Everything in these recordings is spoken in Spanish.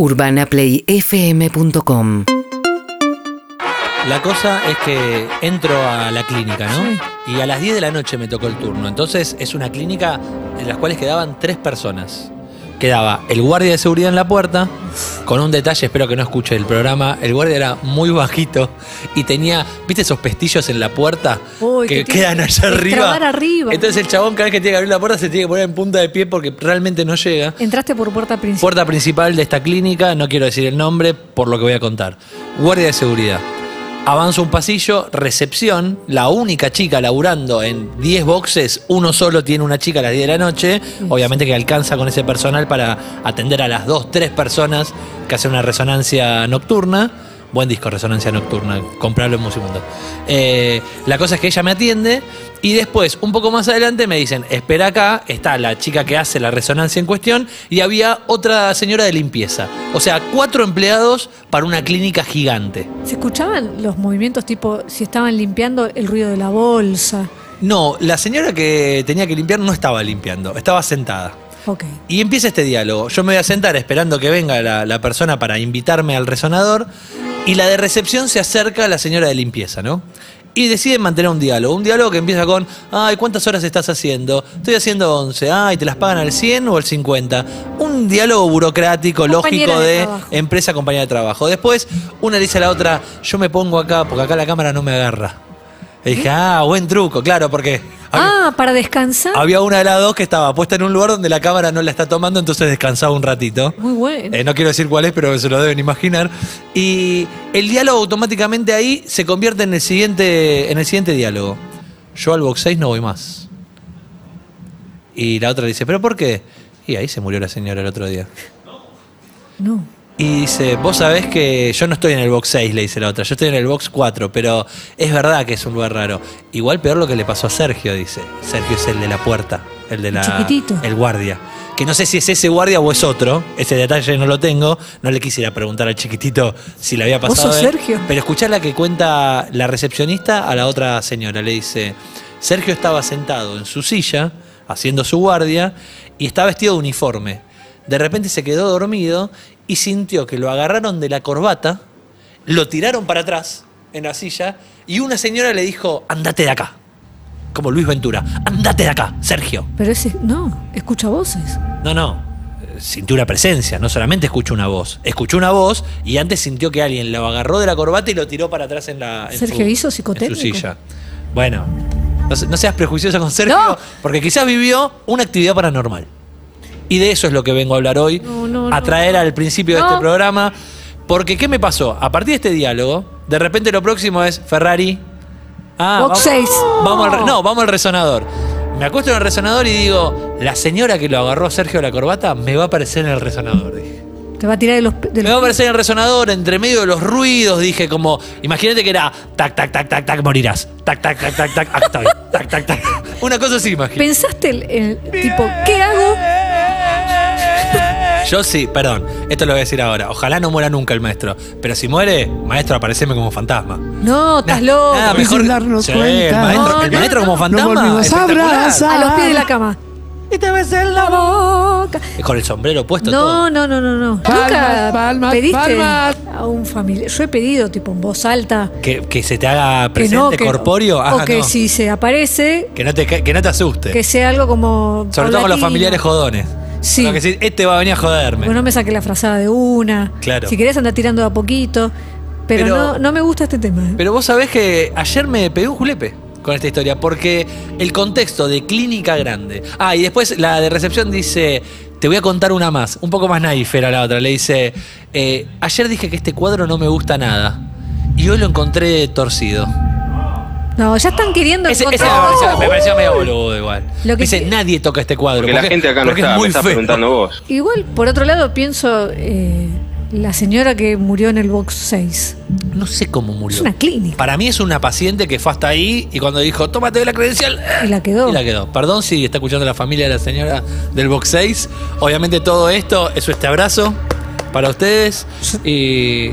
UrbanaPlayFM.com La cosa es que entro a la clínica, ¿no? Y a las 10 de la noche me tocó el turno. Entonces es una clínica en las cuales quedaban tres personas. Quedaba el guardia de seguridad en la puerta, con un detalle, espero que no escuche el programa. El guardia era muy bajito y tenía, ¿viste esos pestillos en la puerta Uy, que que quedan allá arriba? destrabar arriba. Entonces el chabón, cada vez que tiene que abrir la puerta, se tiene que poner en punta de pie porque realmente no llega. Entraste por puerta principal. Puerta principal de esta clínica, no quiero decir el nombre por lo que voy a contar. Guardia de seguridad. Avanzo un pasillo, recepción, la única chica laburando en 10 boxes, uno solo tiene una chica a las 10 de la noche, obviamente que alcanza con ese personal para atender a las 2, 3 personas que hacen una resonancia nocturna. Buen disco, Resonancia Nocturna, comprarlo en Musimundo. Eh, la cosa es que ella me atiende y después, un poco más adelante, me dicen, espera acá, está la chica que hace la resonancia en cuestión y había otra señora de limpieza. O sea, cuatro empleados para una clínica gigante. ¿Se escuchaban los movimientos tipo si estaban limpiando el ruido de la bolsa? No, la señora que tenía que limpiar no estaba limpiando, estaba sentada. Ok. Y empieza este diálogo. Yo me voy a sentar esperando que venga la, la persona para invitarme al resonador. Y la de recepción se acerca a la señora de limpieza, ¿no? Y deciden mantener un diálogo. Un diálogo que empieza con, ay, ¿cuántas horas estás haciendo? Estoy haciendo 11. Ay, ¿te las pagan al 100 o al 50? Un diálogo burocrático, Compañera lógico de empresa, compañía de trabajo. Después, una le dice a la otra, yo me pongo acá porque acá la cámara no me agarra. Y dije, ah, buen truco, claro, porque... Ah, para descansar. Había una de las dos que estaba puesta en un lugar donde la cámara no la está tomando, entonces descansaba un ratito. Muy bueno. Eh, no quiero decir cuál es, pero se lo deben imaginar. Y el diálogo automáticamente ahí se convierte en el siguiente, en el siguiente diálogo. Yo al box 6 no voy más. Y la otra dice, ¿pero por qué? Y ahí se murió la señora el otro día. No. Y dice, vos sabés que yo no estoy en el box 6, le dice la otra, yo estoy en el box 4, pero es verdad que es un lugar raro. Igual peor lo que le pasó a Sergio, dice. Sergio es el de la puerta, el de la... chiquitito. El guardia. Que no sé si es ese guardia o es otro, ese detalle no lo tengo, no le quisiera preguntar al chiquitito si le había ¿Vos pasado. sos a él. Sergio? Pero escuchá la que cuenta la recepcionista a la otra señora, le dice, Sergio estaba sentado en su silla, haciendo su guardia, y estaba vestido de uniforme. De repente se quedó dormido y sintió que lo agarraron de la corbata, lo tiraron para atrás en la silla y una señora le dijo, andate de acá. Como Luis Ventura, andate de acá, Sergio. Pero ese. No, escucha voces. No, no. Sintió una presencia, no solamente escuchó una voz. Escuchó una voz y antes sintió que alguien lo agarró de la corbata y lo tiró para atrás en la. en Sergio su- hizo en su psicotécnico. silla. Bueno, no, se- no seas prejuiciosa con Sergio, No. porque quizás vivió una actividad paranormal. Y de eso es lo que vengo a hablar hoy, No, no, a no. traer al principio de este programa. Porque, ¿qué me pasó? A partir de este diálogo, de repente lo próximo es Ferrari. Ah, Box vamos- 6. Vamos al, re- no, vamos al resonador. Me acuesto en el resonador y digo, la señora que lo agarró a Sergio la corbata me va a aparecer en el resonador. Dije. Te va a tirar de los. de Me va a aparecer en el resonador entre medio de los ruidos. Dije como, imagínate que era tac, tac, tac, tac, tac, morirás. Tac, tac, tac, tac, tac, estoy. Tac, tac, tac. Una cosa así, imagínate. ¿Pensaste el, el tipo, ¿qué hago? Yo sí, perdón, esto lo voy a decir ahora. Ojalá no muera nunca el maestro. Pero si muere, maestro, apareceme como fantasma. No, estás loco. Nada Sin mejor. darnos Sí, cuenta. El maestro, No, el no, maestro no. como fantasma. volvimos a espectacular. abrazar. A los pies de la cama. Y te ves en la boca. Con el sombrero puesto todo. No, no, no, no, no. Palmas, Nunca palmas, pediste palmas. a un familiar. Yo he pedido, tipo, en voz alta. Que, que se te haga Que presente, no, que, corpóreo. Ah, o que no. si se aparece, Que no te, que no te asuste. que sea algo como. Sobre todo con los paulatino. familiares jodones. Sí. No, que si este va a venir a joderme. Bueno, no me saqué la frazada de una. Claro. Si querés andar tirando de a poquito. Pero, Pero- no, no me gusta este tema. ¿eh? Pero vos sabés que ayer me pegué un julepe con esta historia, porque el contexto de clínica grande. Ah, y después la de recepción dice. Te voy a contar una más, un poco más naif era la otra. Le dice: eh, Ayer dije que este cuadro no me gusta nada. Y hoy lo encontré torcido. No, ya están queriendo Ese, ese encontrar- me, pareció, me pareció medio boludo igual. Lo que dice: sí- Nadie toca este cuadro. Porque la gente acá no porque está, me muy estás feo". preguntando vos. Igual, por otro lado, pienso eh, la señora que murió en el box 6. No sé cómo murió. Es una clínica. Para mí es una paciente que fue hasta ahí y cuando dijo, tómate la credencial. Y la quedó. Y la quedó. Perdón si está escuchando la familia de la señora del Box 6. Obviamente todo esto es este abrazo para ustedes. Y.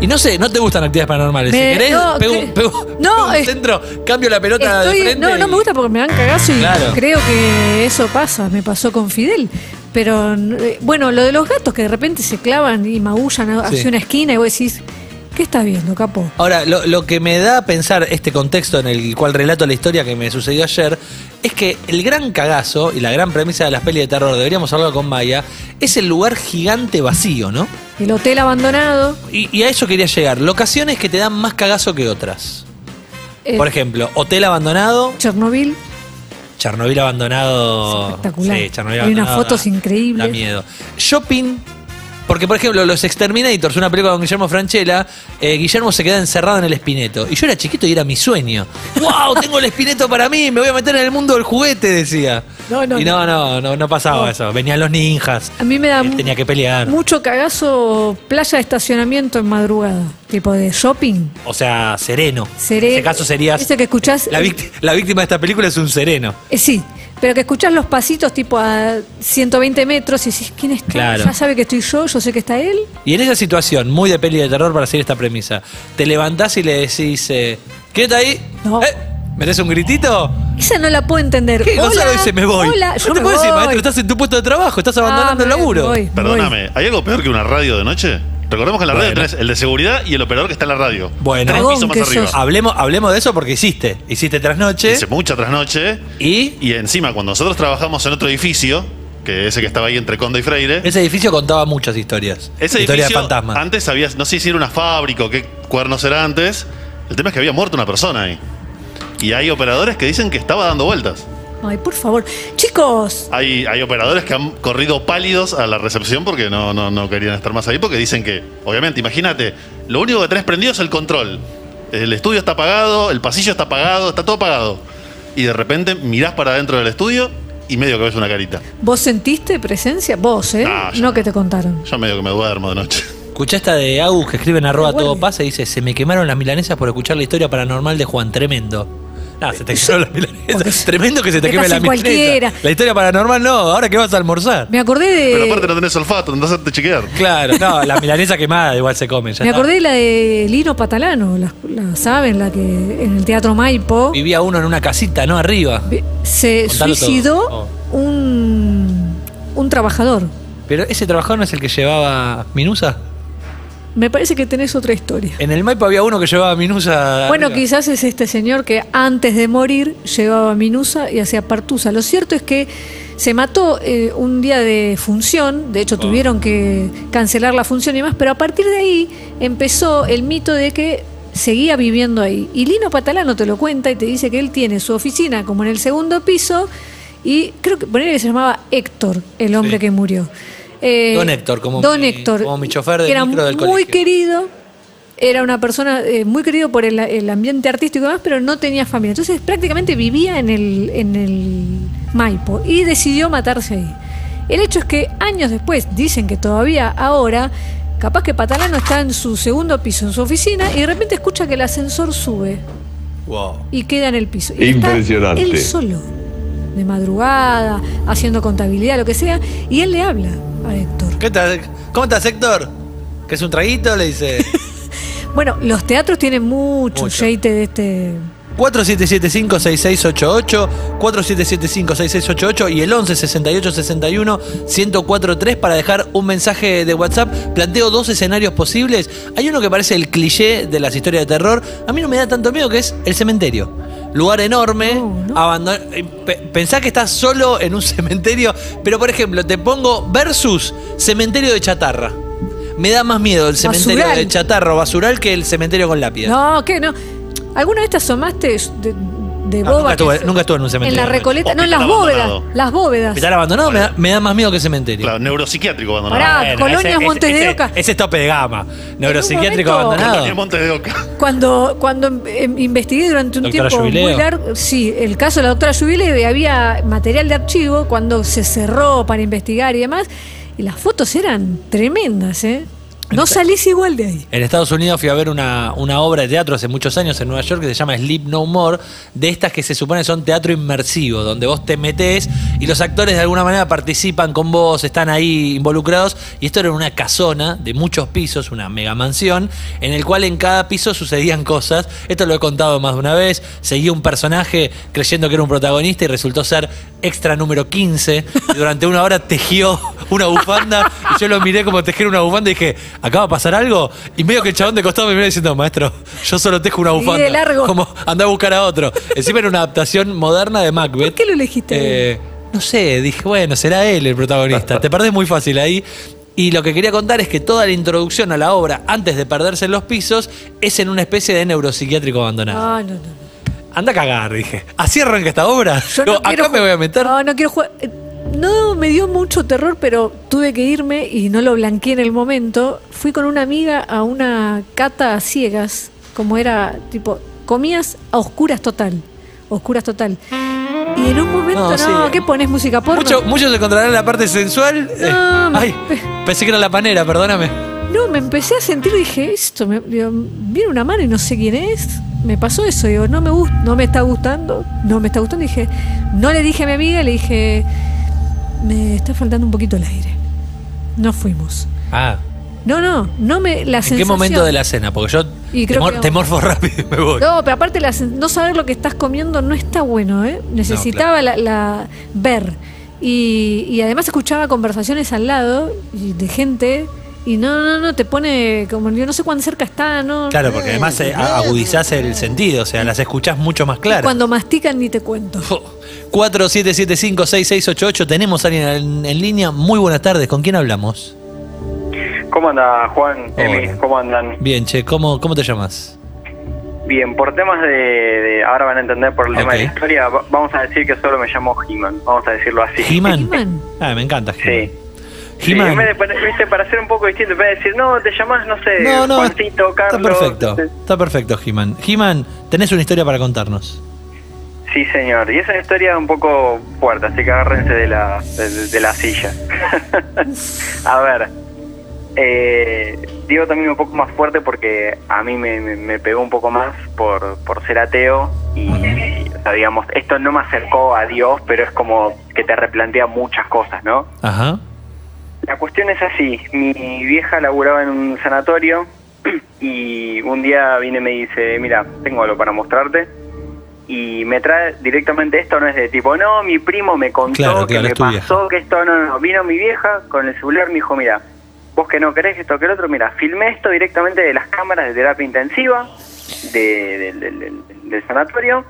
Y no sé, no te gustan actividades paranormales. Me- si querés, no, pego, que- pego- no, pego un es- centro, cambio la pelota de frente. no, no y- me gusta porque me dan cagazo y Claro. creo que eso pasa. Me pasó con Fidel. Pero eh, bueno, lo de los gatos que de repente se clavan y maullan hacia Sí. una esquina y vos decís, ¿qué estás viendo, capo? Ahora, lo, lo que me da a pensar este contexto en el cual relato la historia que me sucedió ayer es que el gran cagazo y la gran premisa de las pelis de terror, deberíamos hablar con Maya, es el lugar gigante vacío, ¿no? El hotel abandonado. Y, y a eso quería llegar. Locaciones que te dan más cagazo que otras. eh, Por ejemplo, hotel abandonado, Chernobyl. Chernobyl abandonado. Espectacular. Sí, Chernobyl Hay unas fotos da- increíbles. Da miedo. Shopping. Porque, por ejemplo, Los Exterminators, una película con Guillermo Franchella, eh, Guillermo se queda encerrado en el espineto. Y yo era chiquito y era mi sueño. ¡Wow! Tengo el espineto para mí, me voy a meter en el mundo del juguete, decía. No, no, y no, no, no, no pasaba No. eso. Venían los ninjas. A mí me da Él tenía que pelear. mucho cagazo playa de estacionamiento en madrugada. Tipo de shopping. O sea, sereno. Sereno. En ese caso serías. Ese que escuchás- la víctima de esta película es un sereno. Eh, sí, pero que escuchás los pasitos tipo a 120 metros y decís, ¿quién está? Claro. Ya sabe que estoy yo, yo sé que está él. Y en esa situación, muy de peli de terror para seguir esta premisa, te levantás y le decís, eh, ¿quién está ahí? No. ¿Eh? ¿Metés un gritito? Esa no la puedo entender. ¿Qué? Gonzalo Hola, dice, me voy. Hola, no yo te me puedes decir, voy. maestro, estás en tu puesto de trabajo, estás abandonando Ah, el laburo. voy. Perdóname, ¿hay algo peor que una radio de noche? Recordemos que en la radio tenés el de seguridad y el operador que está en la radio. Bueno. Tres Cagón pisos más que arriba. sos. Hablemos, hablemos de eso porque hiciste. Hiciste trasnoche Hice mucha trasnoche. y Y encima, cuando nosotros trabajamos en otro edificio, que ese que estaba ahí entre Conde y Freire, ese edificio contaba muchas historias. ese historias edificio de fantasmas. antes había, no sé si era una fábrica o qué cuernos era antes. El tema es que había muerto una persona ahí. Y hay operadores que dicen que estaba dando vueltas. Ay, por favor. Chicos, Hay, hay operadores que han corrido pálidos a la recepción porque no, no, no querían estar más ahí, porque dicen que, obviamente, imagínate, lo único que tenés prendido es el control. El estudio está apagado, el pasillo está apagado, está todo apagado. Y de repente mirás para adentro del estudio y medio que ves una carita. ¿vos sentiste presencia? Vos, ¿eh? No, yo no no. que te contaron. Yo medio que me duermo de noche. Escuché esta de Agus que escribe en arroba todo pasa y dice, se me quemaron las milanesas por escuchar la historia paranormal de Juan, tremendo. Ah, se te quemaron las milanesas. Porque- Tremendo que se te que queme la milanesa. cualquiera. La historia paranormal no, ahora que vas a almorzar. Me acordé de. Pero aparte no tenés olfato, no hacerte chequear. Claro, no, la milanesa quemada igual se come. ya Me acordé de la de Lino Patalano, la, la saben, la que en el Teatro Maipo Vivía uno en una casita, ¿no? Arriba. se Contalo suicidó todo. un, un trabajador. Pero ese trabajador no es el que llevaba Minusa. Me parece que tenés otra historia. En el Maipo había uno que llevaba Minusa. Bueno, arriba. quizás es este señor que antes de morir llevaba minusa y hacía partusa. Lo cierto es que se mató eh, un día de función, de hecho Oh. tuvieron que cancelar la función y más, pero a partir de ahí empezó el mito de que seguía viviendo ahí. Y Lino Patalano te lo cuenta y te dice que él tiene su oficina como en el segundo piso y creo que ponele que se llamaba Héctor, el hombre Sí. que murió. Eh, Don Héctor, como Don mi- Héctor, como mi chofer de era micro del muy querido, era una persona eh, muy querido por el, el ambiente artístico y demás, pero no tenía familia. Entonces prácticamente vivía en el, en el Maipo y decidió matarse ahí. El hecho es que años después, dicen que todavía ahora, capaz que Patalano está en su segundo piso, en su oficina, y de repente escucha que el ascensor sube Wow. y queda en el piso. Y está Impresionante. él solo, de madrugada, haciendo contabilidad, lo que sea, y él le habla a Héctor. ¿Qué tal? ¿Cómo estás, Héctor? ¿Que es un traguito? Le dice. Bueno, los teatros tienen mucho, Mucho. jeite de este. 4775-6688, 4775-6688 y el 11 68 61 1043 para dejar un mensaje de WhatsApp. Planteo dos escenarios posibles. Hay uno que parece el cliché de las historias de terror. A mí no me da tanto miedo que es el cementerio. Lugar enorme, No, no. abandon- eh, pe- Pensá que estás solo en un cementerio, pero por ejemplo, te pongo versus cementerio de chatarra. Me da más miedo el cementerio Basural. de chatarra o basural que el cementerio con lápida. No, ¿qué? No. ¿Alguna vez te asomaste de, de Ah, boba? nunca estuve- nunca estuve en un cementerio. En la Recoleta, no, en las bóvedas. Las bóvedas. Hospital abandonado me da, me da más miedo que cementerio. Claro, neuropsiquiátrico abandonado. Pará. Colonias Montes de ese- Oca. Ese es tope de gama. Neuropsiquiátrico momento- Colonia abandonado. Montes de Oca. Cuando, cuando em, investigué durante un Doctora tiempo Jubileo. muy largo, sí, el caso de la doctora Jubileo, y había material de archivo cuando se cerró para investigar y demás, y las fotos eran tremendas, ¿eh? No salís igual de ahí. En Estados Unidos fui a ver una, una obra de teatro hace muchos años en Nueva York que se llama Sleep No More, de estas que se supone son teatro inmersivo, donde vos te metés y los actores de alguna manera participan con vos, están ahí involucrados. Y esto era una casona de muchos pisos, una mega mansión, en el cual en cada piso sucedían cosas. Esto lo he contado más de una vez. Seguí un personaje creyendo que era un protagonista y resultó ser extra número 15. Y durante una hora tejió una bufanda y yo lo miré como tejer una bufanda y dije, ¿acaba de pasar algo? Y medio que el chabón de costado me miró diciendo, maestro, yo solo tejo una Y bufanda. de largo. Como anda a buscar a otro. Encima era una adaptación moderna de Macbeth. ¿Por qué lo elegiste? Eh, no sé, dije, bueno, será él el protagonista. Te perdés muy fácil ahí. Y lo que quería contar es que toda la introducción a la obra, antes de perderse en los pisos, es en una especie de neuropsiquiátrico abandonado. Ah, no, no, no. Anda a cagar, dije. ¿Así arranca esta obra? Yo no quiero acá me voy a meter. No, no quiero jugar. No me dio mucho terror, pero tuve que irme y no lo blanqueé en el momento. Fui con una amiga a una cata a ciegas, como era tipo, comías a oscuras total. Oscuras total. Y en un momento, No. ¿qué pones música porno? Mucho- muchos encontrarán la parte sensual. Eh, No, ay, pensé que era la panera, perdóname. No, me empecé a sentir, dije, esto, me, digo, viene una mano y no sé quién es. Me pasó eso, digo, no me no me está gustando, no me está gustando. Dije, no le dije a mi amiga, le dije, me está faltando un poquito el aire. No fuimos. Ah, No, no, no me la ¿en sensación. qué momento de la cena? Porque yo Y te, creo que- te morfo rápido y me voy. No, pero aparte la no saber lo que estás comiendo no está bueno, ¿eh? Necesitaba la, la- ver. Y, y además escuchaba conversaciones al lado de gente y no, no, no, te pone como yo no sé cuán cerca está, ¿no? Claro, porque además eh, agudizás el sentido, o sea, las escuchás mucho más claras. Cuando mastican ni te cuento. 47756688, tenemos a alguien en, en línea. Muy buenas tardes, ¿con quién hablamos? ¿Cómo anda Juan? Emi. ¿cómo andan? Bien, che, ¿cómo, cómo te llamas? Bien, por temas de, de- ahora van a entender por el tema de la historia, va- vamos a decir que solo me llamo He-Man, vamos a decirlo así. ¿He-Man? Ah, me encanta. Sí. Sí, para- viste, para ser un poco distinto, de decir, no, te llamás, no sé, No, no, Juancito, Carlos. está perfecto. Está perfecto, He-Man. He-Man, tenés una historia para contarnos. Sí, señor. Y es una historia un poco fuerte, así que agárrense de la, de, de la silla. a ver, eh, digo también un poco más fuerte porque a mí me, me- me pegó un poco más por, por ser ateo y, o sea, digamos, esto no me acercó a Dios, pero es como que te replantea muchas cosas, ¿no? Ajá. La cuestión es así, mi vieja laburaba en un sanatorio y un día viene y me dice, mira, tengo algo para mostrarte y me trae directamente esto, no es de tipo, no, mi primo me contó Claro, que claro, me pasó, vieja. que esto, no, no, vino mi vieja con el celular, me dijo, mira, vos que no querés esto que el otro, mira, filmé esto directamente de las cámaras de terapia intensiva de- del sanatorio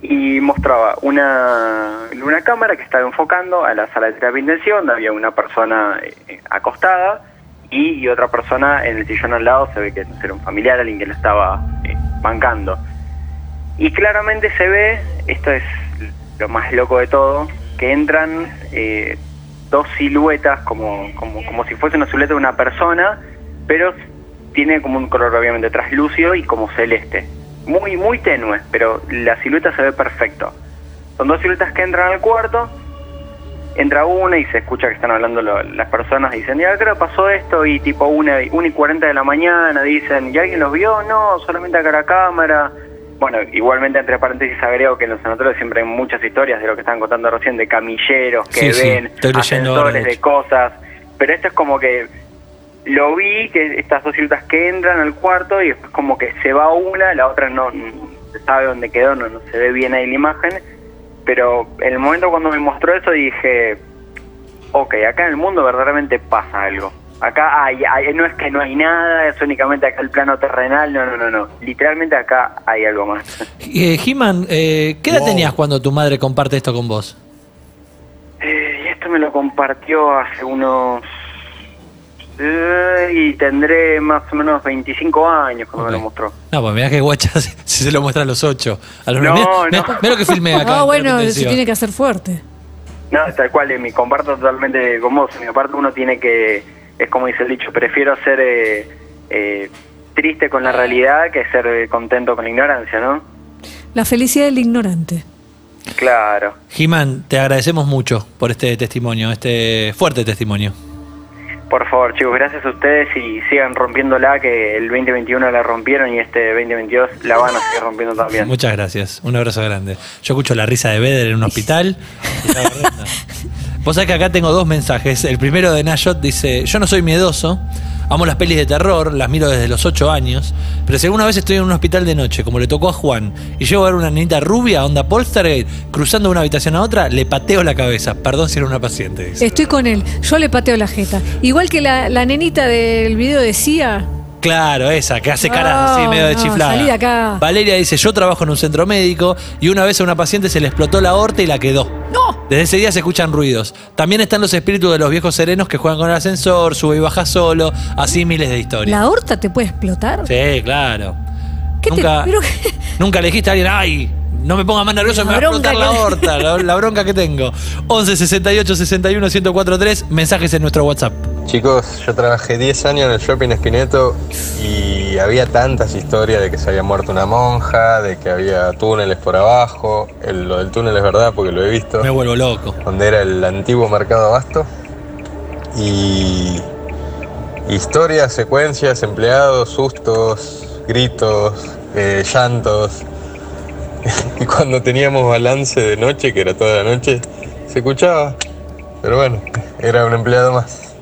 y mostraba una, una cámara que estaba enfocando a la sala de terapia intensiva donde había una persona eh, acostada y, otra persona en el sillón al lado, se ve que era un familiar, alguien que la estaba eh, bancando. Y claramente se ve, esto es lo más loco de todo, que entran eh, dos siluetas como, como, como si fuese una silueta de una persona, pero tiene como un color obviamente traslúcido y como celeste. Muy, muy tenue, pero la silueta se ve perfecto. Son dos siluetas que entran al cuarto, entra una y se escucha que están hablando lo- las personas, dicen, ya creo pasó esto, y tipo una, una y 40 de la mañana, dicen, ¿y alguien los vio? No, solamente acá la cámara. Bueno, igualmente entre paréntesis agrego que en los sanatorios siempre hay muchas historias de lo que estaban contando recién, de camilleros que Sí, sí, ven, de ascensores de cosas, pero esto es como que lo vi, que estas dos siluetas que entran al cuarto y después como que se va una, la otra no se sabe dónde quedó, no, no se ve bien ahí la imagen, pero en el momento cuando me mostró eso dije, ok, acá en el mundo verdaderamente pasa algo. Acá hay, hay- no es que no hay nada, es únicamente acá el plano terrenal, no, no, no, no. Literalmente acá hay algo más. Eh, He-Man, eh, ¿qué edad tenías cuando tu madre comparte esto con vos? Eh, y esto me lo compartió hace unos... eh, y tendré más o menos 25 años cuando me lo mostró. No, pues mirá que guacha si, se lo muestra a los 8. A los No, mirá, no. mirá- mirá lo que filmé acá. No, en bueno, se tiene que hacer fuerte. No, tal cual, me comparto totalmente con vos. Mi parte uno tiene que, es como dice el dicho, prefiero ser eh, eh, triste con la realidad que ser contento con la ignorancia, ¿no? La felicidad del ignorante. Claro. He-Man, te agradecemos mucho por este testimonio, este fuerte testimonio. Por favor, chicos, gracias a ustedes y sigan rompiéndola, que el 2021 la rompieron y este 2022 la van a seguir rompiendo también. Muchas gracias. Un abrazo grande. Yo escucho la risa de Beder en un hospital. Vos sabés que acá tengo dos mensajes. El primero de Nayot dice: Yo no soy miedoso. Amo las pelis de terror, las miro desde los 8 años, pero si alguna vez estoy en un hospital de noche, como le tocó a Juan, y llego a ver una nenita rubia, onda Poltergeist, cruzando de una habitación a otra, le pateo la cabeza. Perdón si era una paciente. Estoy con él. Yo le pateo la jeta. Igual que la nenita del video decía. Claro, esa, que hace caras así medio de no, chiflada. salí de acá. Valeria dice, yo trabajo en un centro médico y una vez a una paciente se le explotó la aorta y la quedó. ¡No! Desde ese día se escuchan ruidos. También están los espíritus de los viejos serenos que juegan con el ascensor, sube y baja solo, así miles de historias. ¿La horta te puede explotar? Sí, claro. ¿Qué te- nunca, pero qué- nunca le dijiste a alguien, ay, no me ponga más nervioso, me va a La explotar bronca la que- aorta, la, la bronca que tengo. 11 68 61 1043, mensajes en nuestro WhatsApp. Chicos, yo trabajé 10 años en el shopping Espineto y había tantas historias de que se había muerto una monja, de que había túneles por abajo. El- lo del túnel es verdad porque lo he visto. Me vuelvo loco. Donde era el antiguo mercado abasto. Y historias, secuencias, empleados, sustos, gritos, eh, llantos. Y cuando teníamos balance de noche, que era toda la noche, se escuchaba. Pero bueno, era un empleado más.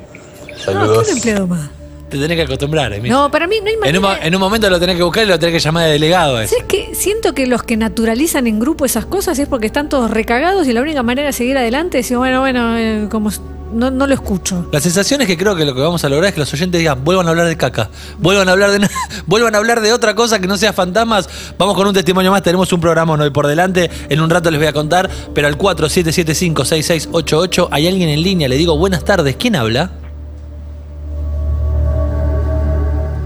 No, Saludos. ¿qué un empleado más? Te tenés que acostumbrar, Emi. No, para mí no hay en, un, manera. en un momento lo tenés que buscar y lo tenés que llamar de delegado. ese. ¿Sabes qué? Siento que los que naturalizan en grupo esas cosas es porque están todos recagados y la única manera de seguir adelante es decir, bueno, bueno, eh, como no, no lo escucho. La sensación es que creo que lo que vamos a lograr es que los oyentes digan, vuelvan a hablar de caca, vuelvan a hablar de vuelvan a hablar de otra cosa que no sea fantasmas. Vamos con un testimonio más, tenemos un programa hoy por delante, en un rato les voy a contar, pero al 47756688 hay alguien en línea, le digo, "Buenas tardes, ¿quién habla?"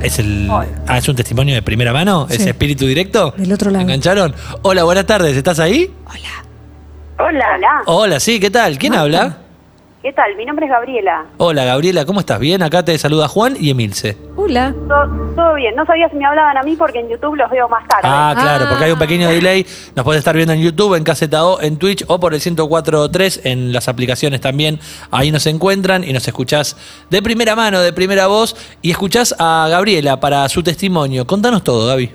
¿Es el ah, es un testimonio de primera mano? ¿Es Sí. espíritu directo? Del otro lado. ¿Engancharon? Hola, buenas tardes, ¿estás ahí? Hola. Hola. Hola, sí, ¿qué tal? ¿Quién habla? ¿Qué tal? Mi nombre es Gabriela. Hola, Gabriela, ¿cómo estás? Bien, acá te saluda Juan y Emilce. Hola. To- Todo bien. No sabía si me hablaban a mí porque en YouTube los veo más tarde. Ah, claro, porque hay un Ah. pequeño delay. Nos puedes estar viendo en YouTube, en Caseta O, en Twitch o por el 104.3 en las aplicaciones también. Ahí nos encuentran y nos escuchás de primera mano, de primera voz y escuchás a Gabriela para su testimonio. Contanos todo, Gaby.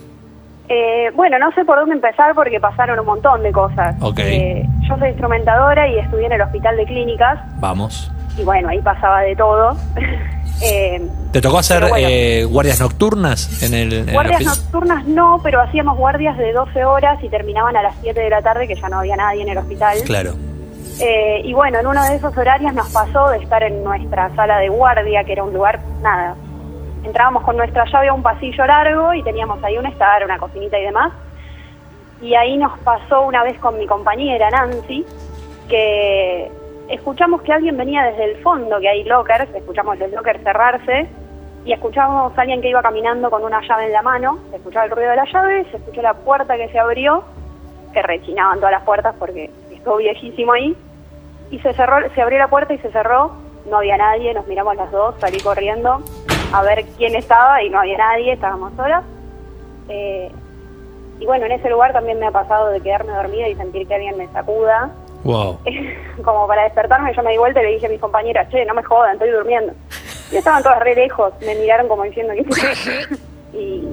Eh, bueno, no sé por dónde empezar porque pasaron un montón de cosas. Ok. Eh, yo soy instrumentadora y estudié en el Hospital de Clínicas Vamos. y bueno, ahí pasaba de todo. Eh, ¿Te tocó hacer bueno. eh, guardias nocturnas en el, en guardias nocturnas no, pero hacíamos guardias de 12 horas y terminaban a las 7 de la tarde que ya no había nadie en el hospital. Claro. Eh, y bueno, en uno de esos horarios nos pasó de estar en nuestra sala de guardia, que era un lugar, nada, entrábamos con nuestra llave a un pasillo largo y teníamos ahí un estar, una cocinita y demás. Y ahí nos pasó una vez con mi compañera Nancy, que escuchamos que alguien venía desde el fondo, que hay lockers, escuchamos el locker cerrarse y escuchamos a alguien que iba caminando con una llave en la mano, se escuchaba el ruido de la llave, se escuchó la puerta que se abrió, que rechinaban todas las puertas porque estuvo viejísimo ahí, y se cerró, se abrió la puerta y se cerró, no había nadie, nos miramos las dos, salí corriendo a ver quién estaba y no había nadie, estábamos solas. Eh, y bueno, en ese lugar también me ha pasado de quedarme dormida y sentir que alguien me sacuda. Wow. Como para despertarme, yo me di vuelta y le dije a mis compañeras, che, no me jodan, estoy durmiendo. Y estaban todas re lejos, me miraron como diciendo que... y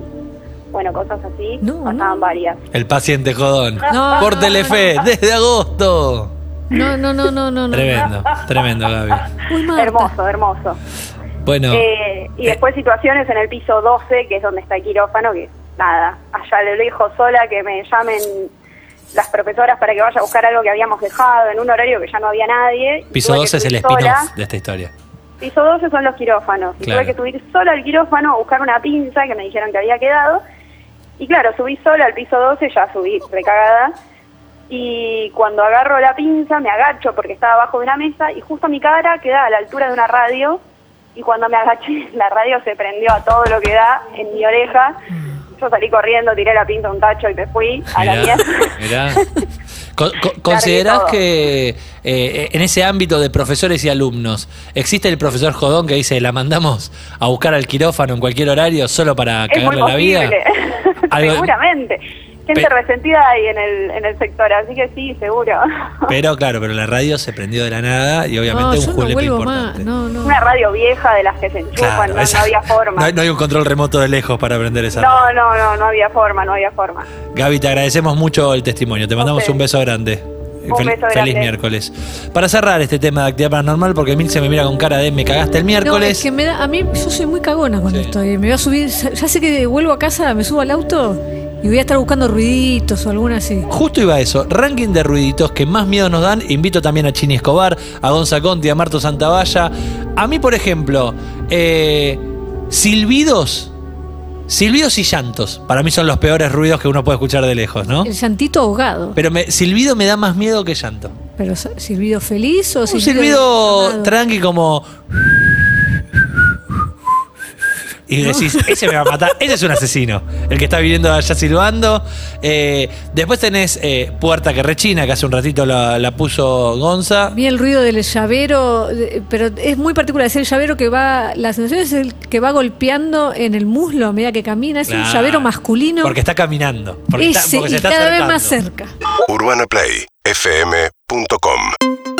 bueno, cosas así, No, pasaban no. varias. El paciente jodón. No. Por Telefe, desde agosto. No, no, no, no, no. no. Tremendo, tremendo, Gaby. Uy. Hermoso, hermoso. Bueno, Eh, y eh, después situaciones en el piso 12, que es donde está el quirófano, que nada, allá de lejos sola, que me llamen las profesoras para que vaya a buscar algo que habíamos dejado en un horario que ya no había nadie. piso tuve que 12 es el spin-off de esta historia. Piso 12 son los quirófanos. Y Claro. tuve que subir sola al quirófano a buscar una pinza que me dijeron que había quedado. Y claro, subí sola al piso 12, ya subí recagada. Y cuando agarro la pinza me agacho porque estaba abajo de una mesa y justo mi cara queda a la altura de una radio. Y cuando me agaché, la radio se prendió a todo lo que da en mi oreja. Yo salí corriendo, tiré la pinza a un tacho y me fui a la mierda. ¿Considerás que eh, en ese ámbito de profesores y alumnos existe el profesor Jodón que dice la mandamos a buscar al quirófano en cualquier horario solo para es muy la vida? Seguramente. Gente Pe- resentida ahí en el, en el sector, así que sí, seguro. Pero claro, pero la radio se prendió de la nada y obviamente no, un no julepe vuelvo importante. más. No, no. Una radio vieja de las que se enchufan, Claro, no, esa- no había forma. No hay, no hay un control remoto de lejos para prender esa. No, no, no, no había forma, no había forma. Gaby, te agradecemos mucho el testimonio. Te mandamos un beso grande. Un Fel- beso Feliz miércoles. Para cerrar este tema de actividad paranormal, porque Emil se me mira con cara de me cagaste el No, miércoles. es que me da, a mí yo soy muy cagona cuando Sí. estoy. Me voy a subir, ya sé que vuelvo a casa, me subo al auto y voy a estar buscando ruiditos o alguna así. Justo iba a eso, ranking de ruiditos que más miedo nos dan. Invito también a Chini Escobar, a Gonza Conti, a Marto Santavalla. A mí, por ejemplo, eh, silbidos. Silbidos y llantos. Para mí son los peores ruidos que uno puede escuchar de lejos, ¿no? El llantito ahogado. Pero me- silbido me da más miedo que llanto. Pero silbido feliz o Un silbido. silbido llamado? tranqui como. Y decís, ese me va a matar, ese es un asesino, el que está viviendo allá silbando. Eh, después tenés eh, Puerta que rechina, que hace un ratito la, la puso Gonza. Vi el ruido del llavero, pero es muy particular. Es el llavero que va. La sensación es el que va golpeando en el muslo a medida que camina. Es un llavero masculino. Porque está caminando. Porque, está- Ese, porque se y está cada vez más cerca. UrbanaPlayFM.com